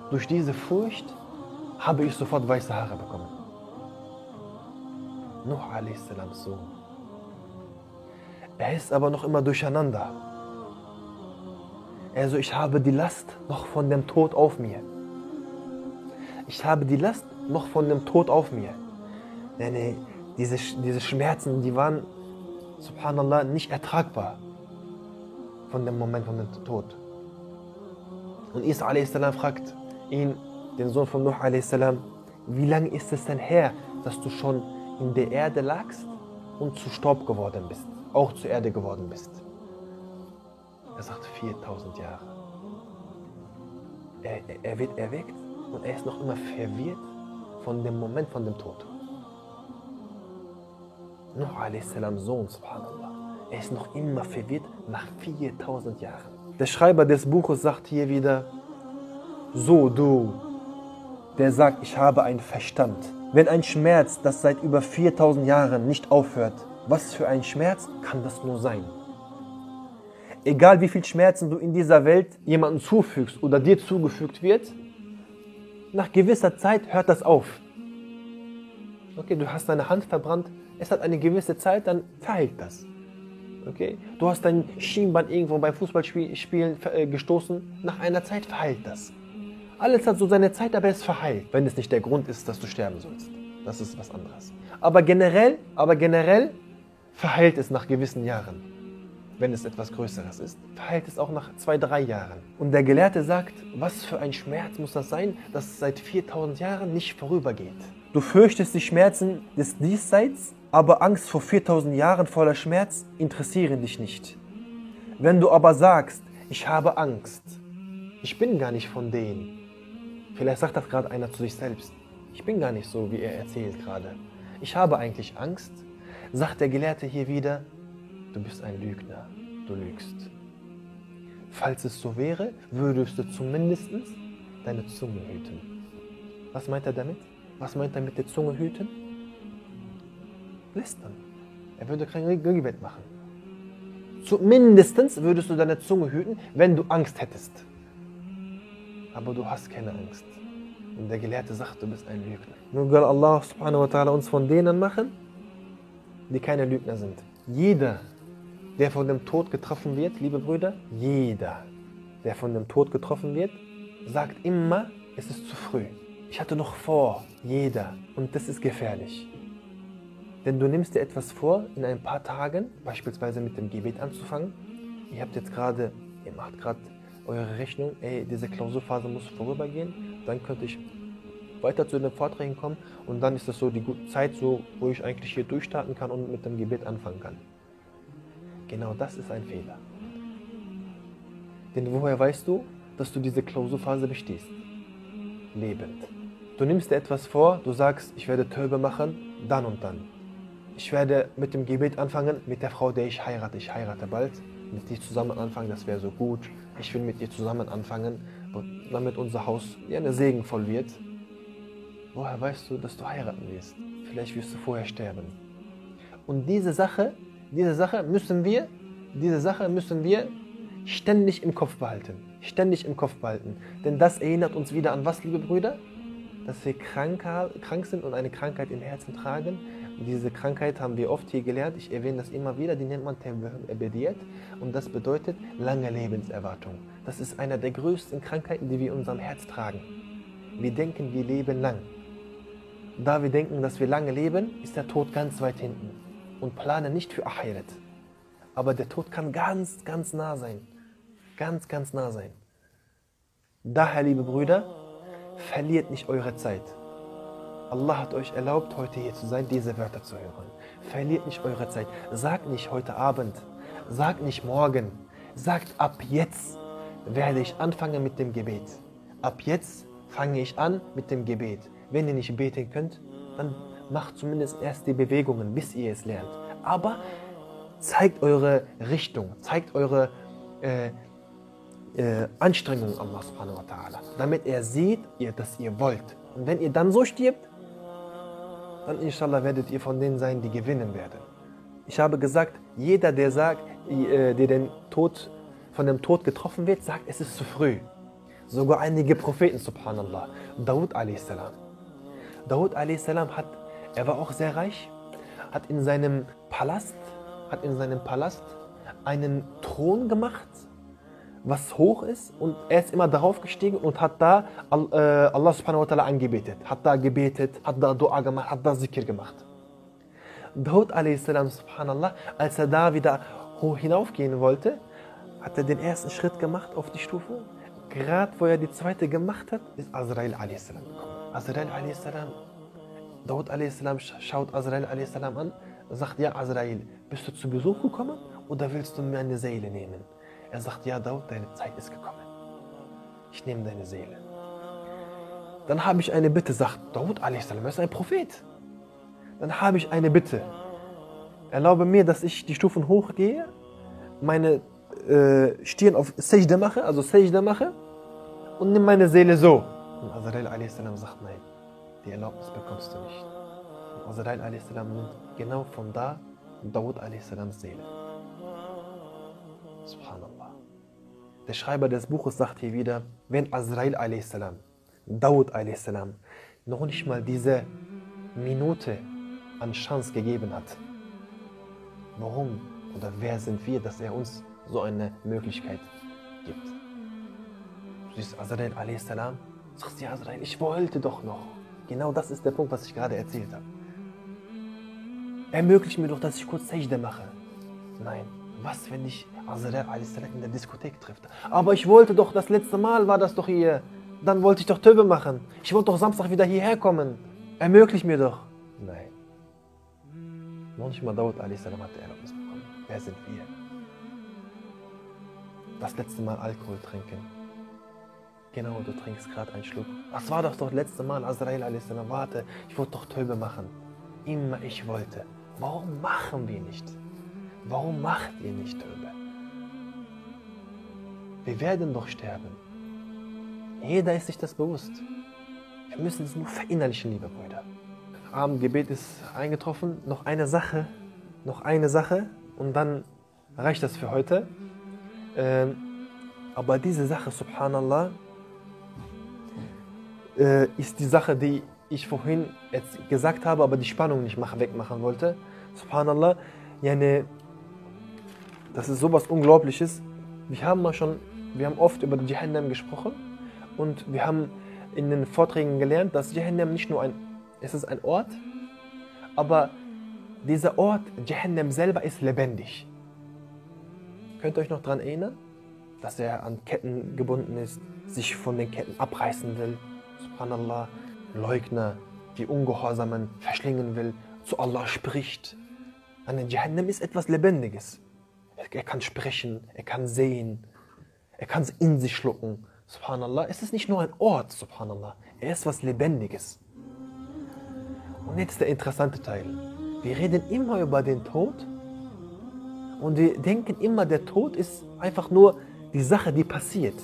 Durch diese Furcht habe ich sofort weiße Haare bekommen. Nuh a.s. Sohn. Er ist aber noch immer durcheinander. Also ich habe die Last noch von dem Tod auf mir. Ich habe die Last noch von dem Tod auf mir. Nee, nee, diese, diese Schmerzen, die waren, subhanallah, nicht ertragbar von dem Moment von dem Tod. Und Isa a.s. fragt ihn, den Sohn von Nuh a.s., wie lange ist es denn her, dass du schon in der Erde lagst und zu Staub geworden bist, auch zur Erde geworden bist? Er sagt 4000 Jahre. Er, er wird erweckt und er ist noch immer verwirrt von dem Moment von dem Tod. Nuh a.s. Sohn, subhanallah. Er ist noch immer verwirrt nach 4000 Jahren. Der Schreiber des Buches sagt hier wieder, so du, der sagt, ich habe einen Verstand. Wenn ein Schmerz, das seit über 4000 Jahren nicht aufhört, was für ein Schmerz kann das nur sein? Egal wie viel Schmerzen du in dieser Welt jemandem zufügst oder dir zugefügt wird, nach gewisser Zeit hört das auf. Okay, du hast deine Hand verbrannt, es hat eine gewisse Zeit, dann verheilt das. Okay? Du hast dein Schienbein irgendwo beim Fußballspielen äh, gestoßen, nach einer Zeit verheilt das. Alles hat so seine Zeit, aber es verheilt, wenn es nicht der Grund ist, dass du sterben sollst. Das ist was anderes. Aber generell, aber generell verheilt es nach gewissen Jahren. Wenn es etwas Größeres ist, verheilt es auch nach zwei, drei Jahren. Und der Gelehrte sagt, was für ein Schmerz muss das sein, dass seit 4000 Jahren nicht vorübergeht. Du fürchtest die Schmerzen des Diesseits, aber Angst vor 4000 Jahren voller Schmerz interessieren dich nicht. Wenn du aber sagst, ich habe Angst, ich bin gar nicht von denen, Vielleicht sagt das gerade einer zu sich selbst. Ich bin gar nicht so, wie er erzählt gerade. Ich habe eigentlich Angst. Sagt der Gelehrte hier wieder, du bist ein Lügner, du lügst. Falls es so wäre, würdest du zumindest deine Zunge hüten. Was meint er damit? Was meint er mit der Zunge hüten? Lästern. Er würde kein Gebet machen. Zumindest würdest du deine Zunge hüten, wenn du Angst hättest aber du hast keine Angst. Und der Gelehrte sagt, du bist ein Lügner. Nun soll Allah subhanahu wa uns von denen machen, die keine Lügner sind. Jeder, der von dem Tod getroffen wird, liebe Brüder, jeder, der von dem Tod getroffen wird, sagt immer, es ist zu früh. Ich hatte noch vor, jeder. Und das ist gefährlich. Denn du nimmst dir etwas vor, in ein paar Tagen, beispielsweise mit dem Gebet anzufangen. Ihr habt jetzt gerade, ihr macht gerade eure Rechnung, ey, diese Klausurphase muss vorübergehen, dann könnte ich weiter zu den Vorträgen kommen und dann ist das so die gute Zeit, so, wo ich eigentlich hier durchstarten kann und mit dem Gebet anfangen kann. Genau das ist ein Fehler. Denn woher weißt du, dass du diese Klausurphase bestehst? Lebend. Du nimmst dir etwas vor, du sagst, ich werde Töbe machen, dann und dann. Ich werde mit dem Gebet anfangen, mit der Frau, der ich heirate. Ich heirate bald mit dir zusammen anfangen, das wäre so gut. Ich will mit dir zusammen anfangen, damit unser Haus ja, eine Segen voll wird. Woher weißt du, dass du heiraten wirst? Vielleicht wirst du vorher sterben. Und diese Sache, diese Sache müssen wir, diese Sache müssen wir ständig im Kopf behalten. Ständig im Kopf behalten. Denn das erinnert uns wieder an was, liebe Brüder? Dass wir krank, krank sind und eine Krankheit im Herzen tragen, Diese Krankheit haben wir oft hier gelernt. Ich erwähne das immer wieder. Die nennt man Ebediet. Und das bedeutet lange Lebenserwartung. Das ist einer der größten Krankheiten, die wir in unserem Herz tragen. Wir denken, wir leben lang. Da wir denken, dass wir lange leben, ist der Tod ganz weit hinten. Und planen nicht für Ahiret. Aber der Tod kann ganz, ganz nah sein. Ganz, ganz nah sein. Daher, liebe Brüder, verliert nicht eure Zeit. Allah hat euch erlaubt, heute hier zu sein, diese Wörter zu hören. Verliert nicht eure Zeit. Sagt nicht heute Abend. Sagt nicht morgen. Sagt ab jetzt werde ich anfangen mit dem Gebet. Ab jetzt fange ich an mit dem Gebet. Wenn ihr nicht beten könnt, dann macht zumindest erst die Bewegungen, bis ihr es lernt. Aber zeigt eure Richtung, zeigt eure äh, äh, Anstrengungen Allah subhanahu wa ta'ala, damit er sieht, ihr, dass ihr wollt. Und wenn ihr dann so stirbt, dann inshallah werdet ihr von denen sein, die gewinnen werden. Ich habe gesagt, jeder, der sagt, äh, der den Tod, von dem Tod getroffen wird, sagt, es ist zu früh. Sogar einige Propheten, subhanallah. Daud a.s. Daud a.s. hat, er war auch sehr reich, hat in seinem Palast, hat in seinem Palast einen Thron gemacht, was hoch ist und er ist immer darauf gestiegen und hat da äh, Allah subhanahu wa ta'ala angebetet, hat da gebetet, hat da Dua gemacht, hat da Zikr gemacht. Daud a.s. subhanallah, als er da wieder hoch hinaufgehen wollte, hat er den ersten Schritt gemacht auf die Stufe. Gerade wo er die zweite gemacht hat, ist Azrael a.s. gekommen. Azrael a.s. Daud a.s. schaut Azrael a.s. an, sagt, ja Azrael, bist du zu Besuch gekommen oder willst du mir eine Seele nehmen? Er sagt, ja Daud, deine Zeit ist gekommen. Ich nehme deine Seele. Dann habe ich eine Bitte, sagt Daud er ist ein Prophet. Dann habe ich eine Bitte. Erlaube mir, dass ich die Stufen hochgehe, meine äh, Stirn auf Sejda mache, also Sejda mache und nimm meine Seele so. Und Azrael a.s. sagt, nein, die Erlaubnis bekommst du nicht. Und Azrael a.s. nimmt genau von da Daud a.s. Seele. Subhanallah. Der Schreiber des Buches sagt hier wieder, wenn Azrael a.s., Daud a.s. noch nicht mal diese Minute an Chance gegeben hat, warum oder wer sind wir, dass er uns so eine Möglichkeit gibt? Du siehst Azrael a.s., sagst du, Azrael, ich wollte doch noch. Genau das ist der Punkt, was ich gerade erzählt habe. Ermöglicht mir doch, dass ich kurz Sajda mache. Nein, was, wenn ich Azrael a.s. in der Diskothek trifft? Aber ich wollte doch, das letzte Mal war das doch hier. Dann wollte ich doch Töbe machen. Ich wollte doch Samstag wieder hierher kommen. Ermöglicht mir doch. Nein. Noch nicht mal Daud a.s. hat die Erlaubnis bekommen. Wer sind wir? Das letzte Mal Alkohol trinken. Genau, du trinkst gerade einen Schluck. Was war das doch letzte Mal, Azrael a.s. Warte, ich wollte doch Töbe machen. Immer ich wollte. Warum machen wir nicht? Warum macht ihr nicht Töbe? Wir werden doch sterben. Jeder ist sich das bewusst. Wir müssen es nur verinnerlichen, liebe Brüder. Abendgebet ist eingetroffen. Noch eine Sache, noch eine Sache und dann reicht das für heute. Ähm, aber diese Sache, subhanallah, äh, ist die Sache, die ich vorhin gesagt habe, aber die Spannung nicht wegmachen wollte. Subhanallah, yani, das ist sowas Unglaubliches. Wir haben mal schon, wir haben oft über Jahannam gesprochen und wir haben in den Vorträgen gelernt, dass Jahannam nicht nur ein, es ist ein Ort, aber dieser Ort, Jahannam selber, ist lebendig. Könnt ihr euch noch daran erinnern, dass er an Ketten gebunden ist, sich von den Ketten abreißen will? Subhanallah, Leugner, die Ungehorsamen verschlingen will, zu Allah spricht. An Jahannam ist etwas Lebendiges. Er kann sprechen, er kann sehen, er kann es in sich schlucken. Subhanallah, es ist nicht nur ein Ort, Subhanallah, er ist was Lebendiges. Und jetzt der interessante Teil. Wir reden immer über den Tod und wir denken immer, der Tod ist einfach nur die Sache, die passiert.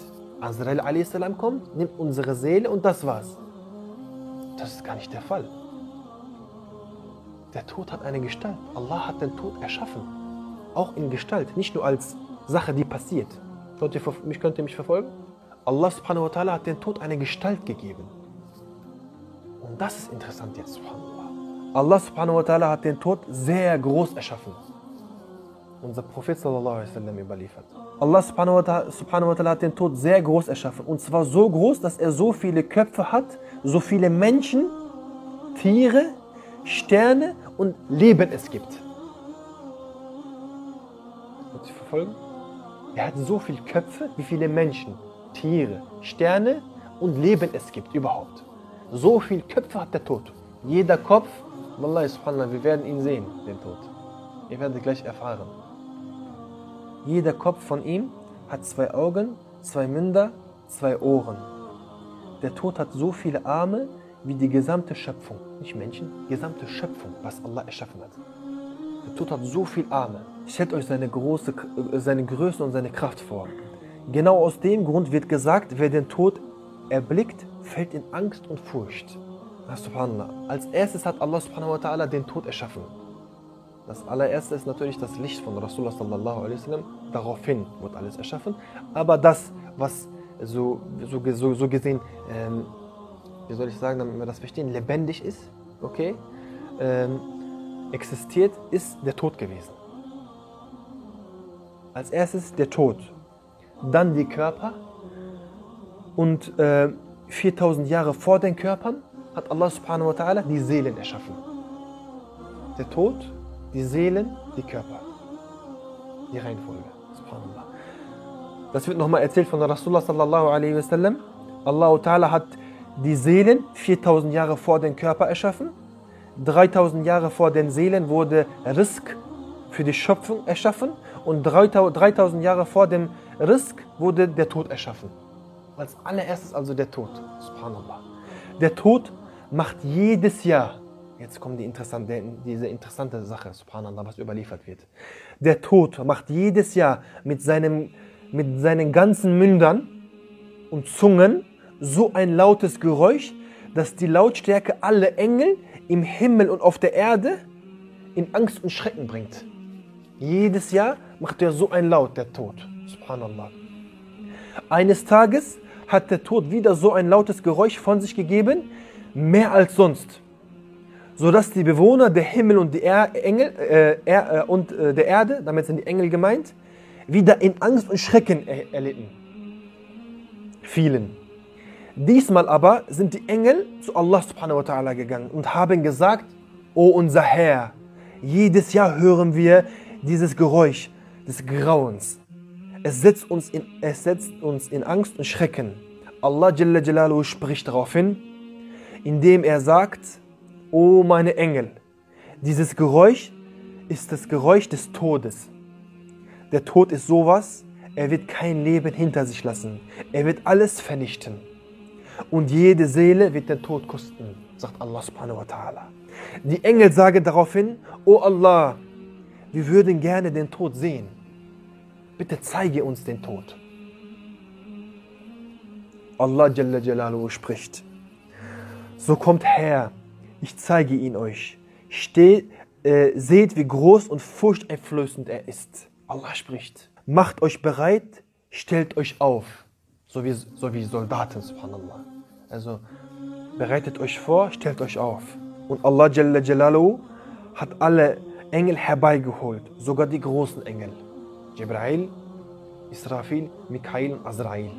Azrael a.s. kommt, nimmt unsere Seele und das war's. Das ist gar nicht der Fall. Der Tod hat eine Gestalt. Allah hat den Tod erschaffen auch in Gestalt, nicht nur als Sache, die passiert. Könnt ihr mich, könnt ihr mich verfolgen? Allah subhanahu wa ta'ala hat den Tod eine Gestalt gegeben. Und das ist interessant jetzt, subhanallah. Allah subhanahu wa ta'ala hat den Tod sehr groß erschaffen. Unser Prophet sallallahu alaihi wasallam überliefert. Allah subhanahu wa, ta'ala, hat den Tod sehr groß erschaffen. Und zwar so groß, dass er so viele Köpfe hat, so viele Menschen, Tiere, Sterne und Leben es gibt. Kannst du verfolgen? Er hat so viele Köpfe, wie viele Menschen, Tiere, Sterne und Leben es gibt überhaupt. So viele Köpfe hat der Tod. Jeder Kopf, Wallahi subhanallah, wir werden ihn sehen, den Tod. Ihr werdet gleich erfahren. Jeder Kopf von ihm hat zwei Augen, zwei Münder, zwei Ohren. Der Tod hat so viele Arme wie die gesamte Schöpfung. Nicht Menschen, gesamte Schöpfung, was Allah erschaffen hat. Der Tod hat so viele Arme. Stellt euch seine, große, seine Größe und seine Kraft vor. Genau aus dem Grund wird gesagt, wer den Tod erblickt, fällt in Angst und Furcht. Subhanallah. Als erstes hat Allah subhanahu wa den Tod erschaffen. Das allererste ist natürlich das Licht von Rasulullah sallallahu alaihi wasallam. Daraufhin wird alles erschaffen. Aber das, was so, so, so, so gesehen, ähm, wie soll ich sagen, damit wir das verstehen, lebendig ist, okay, ähm, existiert, ist der Tod gewesen. Als erstes der Tod, dann die Körper und äh, 4000 Jahre vor den Körpern hat Allah subhanahu wa ta'ala die Seelen erschaffen. Der Tod, die Seelen, die Körper. Die Reihenfolge. Subhanallah. Das wird nochmal erzählt von Rasulullah sallallahu alaihi wasallam. Allah ta'ala hat die Seelen 4000 Jahre vor den Körper erschaffen. 3000 Jahre vor den Seelen wurde Risk für die Schöpfung erschaffen. Und 3000 Jahre vor dem Risk wurde der Tod erschaffen. Als allererstes also der Tod. Subhanallah. Der Tod macht jedes Jahr, jetzt kommt die interessante, diese interessante Sache, subhanallah, was überliefert wird. Der Tod macht jedes Jahr mit, seinem, mit seinen ganzen Mündern und Zungen so ein lautes Geräusch, dass die Lautstärke alle Engel im Himmel und auf der Erde in Angst und Schrecken bringt. Jedes Jahr macht er so ein Laut, der Tod. Subhanallah. Eines Tages hat der Tod wieder so ein lautes Geräusch von sich gegeben, mehr als sonst, sodass die Bewohner der Himmel und, die er Engel, äh, er, äh, und äh, der Erde, damit sind die Engel gemeint, wieder in Angst und Schrecken er erlitten. Vielen. Diesmal aber sind die Engel zu Allah subhanahu wa ta'ala gegangen und haben gesagt, O unser Herr, jedes Jahr hören wir dieses Geräusch des Grauens. Es setzt uns in, es setzt uns in Angst und Schrecken. Allah Jalla Jalaluhu spricht daraufhin, indem er sagt, O meine Engel, dieses Geräusch ist das Geräusch des Todes. Der Tod ist sowas, er wird kein Leben hinter sich lassen. Er wird alles vernichten. Und jede Seele wird den Tod kosten, sagt Allah subhanahu wa ta'ala. Die Engel sagen daraufhin, O Allah, wir würden gerne den Tod sehen. Bitte zeige uns den Tod. Allah Jalla Jalaluhu spricht. So kommt her, ich zeige ihn euch. Steht, äh, seht, wie groß und furchteinflößend er ist. Allah spricht. Macht euch bereit, stellt euch auf. So wie, so wie Soldaten, subhanallah. Also bereitet euch vor, stellt euch auf. Und Allah Jalla Jalaluhu hat alle Engel herbeigeholt, sogar die großen Engel. Jibrail, Israfil, Mikael und Azrail.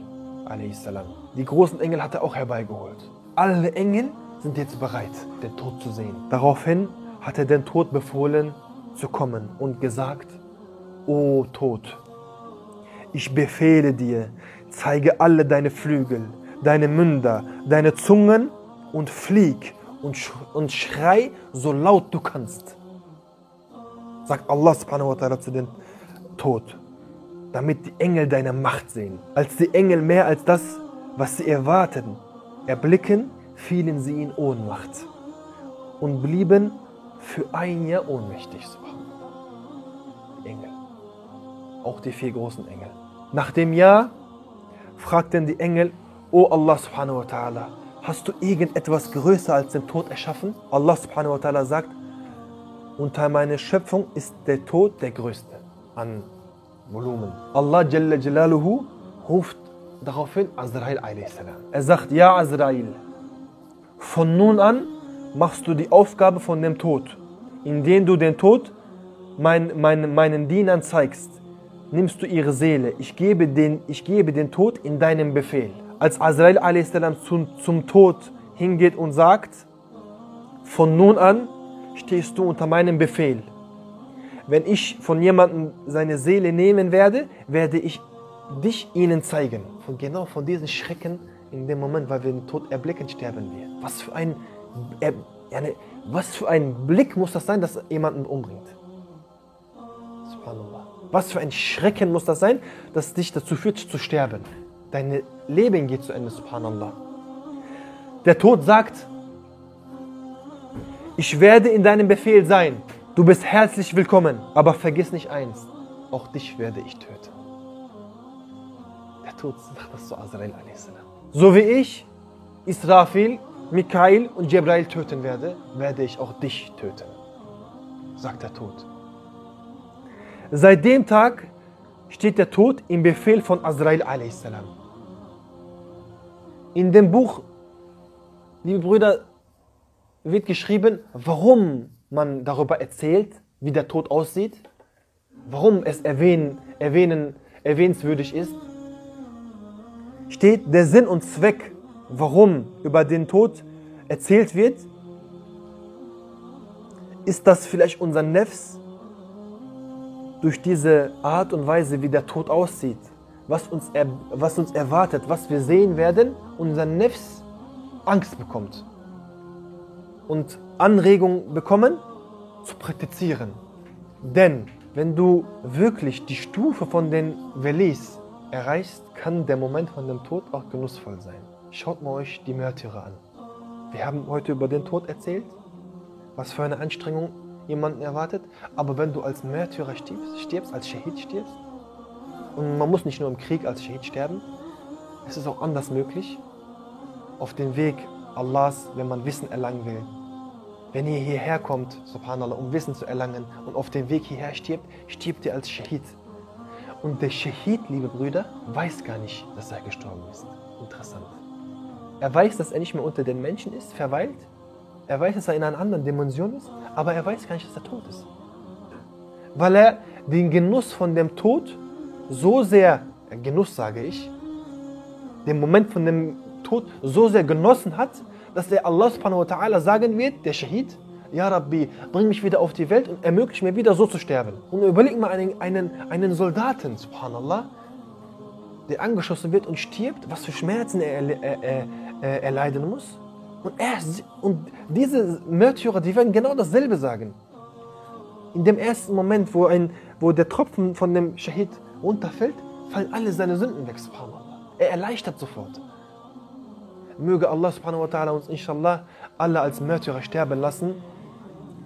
Die großen Engel hat er auch herbeigeholt. Alle Engel sind jetzt bereit, den Tod zu sehen. Daraufhin hat er den Tod befohlen zu kommen und gesagt, O Tod, ich befehle dir, zeige alle deine Flügel, deine Münder, deine Zungen und flieg und, sch und schrei so laut du kannst. Sagt Allah subhanahu wa ta'ala zu dem Tod, damit die Engel deine Macht sehen. Als die Engel mehr als das, was sie erwarteten, erblicken, fielen sie in Ohnmacht und blieben für ein Jahr ohnmächtig. Engel. Auch die vier großen Engel. Nach dem Jahr fragten die Engel, O Allah subhanahu wa ta'ala, hast du irgendetwas größer als den Tod erschaffen? Allah subhanahu wa ta'ala sagt, unter meiner Schöpfung ist der Tod der größte an Volumen. Allah Jalla Jalaluhu ruft daraufhin Azrail a.s. Er sagt, ja Azrail, von nun an machst du die Aufgabe von dem Tod, indem du den Tod mein, mein, meinen Dienern zeigst. Nimmst du ihre Seele. Ich gebe den, ich gebe den Tod in deinem Befehl. Als Azrael a.s. Zum, zum Tod hingeht und sagt, von nun an stehst du unter meinem Befehl. Wenn ich von jemandem seine Seele nehmen werde, werde ich dich ihnen zeigen. Und genau von diesen Schrecken in dem Moment, weil wir den Tod erblicken, sterben wir. Was für ein, was für ein Blick muss das sein, dass jemanden umbringt? Subhanallah. Was für ein Schrecken muss das sein, das dich dazu führt, zu sterben? Dein Leben geht zu Ende, Subhanallah. Der Tod sagt, ich werde in deinem Befehl sein. Du bist herzlich willkommen, aber vergiss nicht eins, auch dich werde ich töten. Der Tod sagt das zu Azrael a.s. So wie ich Israfil, Mikael und Jebrail töten werde, werde ich auch dich töten, sagt der Tod. Seit dem Tag steht der Tod im Befehl von Azrael a.s. In dem Buch, liebe Brüder, wird geschrieben, warum man darüber erzählt, wie der Tod aussieht, warum es erwähnen, erwähnen, erwähnenswürdig ist. Steht der Sinn und Zweck, warum über den Tod erzählt wird. Ist das vielleicht unser Nefs durch diese Art und Weise, wie der Tod aussieht, was uns, er, was uns erwartet, was wir sehen werden, unser Nefs Angst bekommt und Anregung bekommen, zu praktizieren. Denn wenn du wirklich die Stufe von den Velis erreichst, kann der Moment von dem Tod auch genussvoll sein. Schaut mal euch die Märtyrer an. Wir haben heute über den Tod erzählt, was für eine Anstrengung jemanden erwartet. Aber wenn du als Märtyrer stirbst, stirbst als Shahid stirbst, und man muss nicht nur im Krieg als Shahid sterben, es ist auch anders möglich, auf dem Weg Allahs, wenn man Wissen erlangen will, wenn ihr hierher kommt, subhanallah, um Wissen zu erlangen und auf dem Weg hierher stirbt, stirbt ihr als Shahid. Und der Shahid, liebe Brüder, weiß gar nicht, dass er gestorben ist. Interessant. Er weiß, dass er nicht mehr unter den Menschen ist, verweilt. Er weiß, dass er in einer anderen Dimension ist, aber er weiß gar nicht, dass er tot ist. Weil er den Genuss von dem Tod so sehr, äh, Genuss sage ich, den Moment von dem Tod so sehr genossen hat, dass der Allah subhanahu wa ta'ala sagen wird, der Shahid, Ja Rabbi, bring mich wieder auf die Welt und ermögliche mir wieder so zu sterben. Und überleg mal einen, einen, einen Soldaten, subhanallah, der angeschossen wird und stirbt, was für Schmerzen er, er, er, er erleiden muss. Und, er, und diese Märtyrer, die werden genau dasselbe sagen. In dem ersten Moment, wo, ein, wo der Tropfen von dem Shahid runterfällt, fallen alle seine Sünden weg, subhanallah. Er erleichtert sofort. Möge Allah subhanahu wa ta'ala uns inshallah alle als Märtyrer sterben lassen.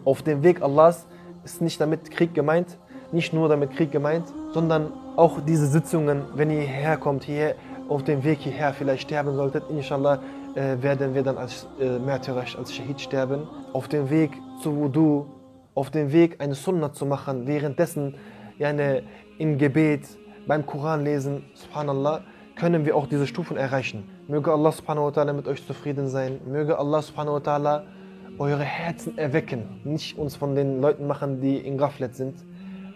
Auf dem Weg Allahs ist nicht damit Krieg gemeint, nicht nur damit Krieg gemeint, sondern auch diese Sitzungen, wenn ihr hierher kommt, hier auf dem Weg hierher vielleicht sterben solltet, inshallah äh, werden wir dann als äh, Märtyrer, als Shahid sterben. Auf dem Weg zu Wudu, auf dem Weg eine Sunnah zu machen, währenddessen eine, im Gebet, beim Koran lesen, subhanallah, können wir auch diese Stufen erreichen. Möge Allah subhanahu wa ta'ala mit euch zufrieden sein. Möge Allah subhanahu wa ta'ala eure Herzen erwecken, nicht uns von den Leuten machen, die in Gaflet sind,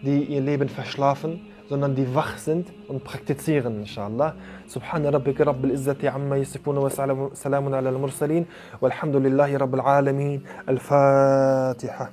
die ihr Leben verschlafen, sondern die wach sind und praktizieren, inshallah. Subhana rabbika rabbil izzati amma yasifuna wa salamun ala al-mursalin walhamdulillahi rabbil alamin. Al-Fatiha.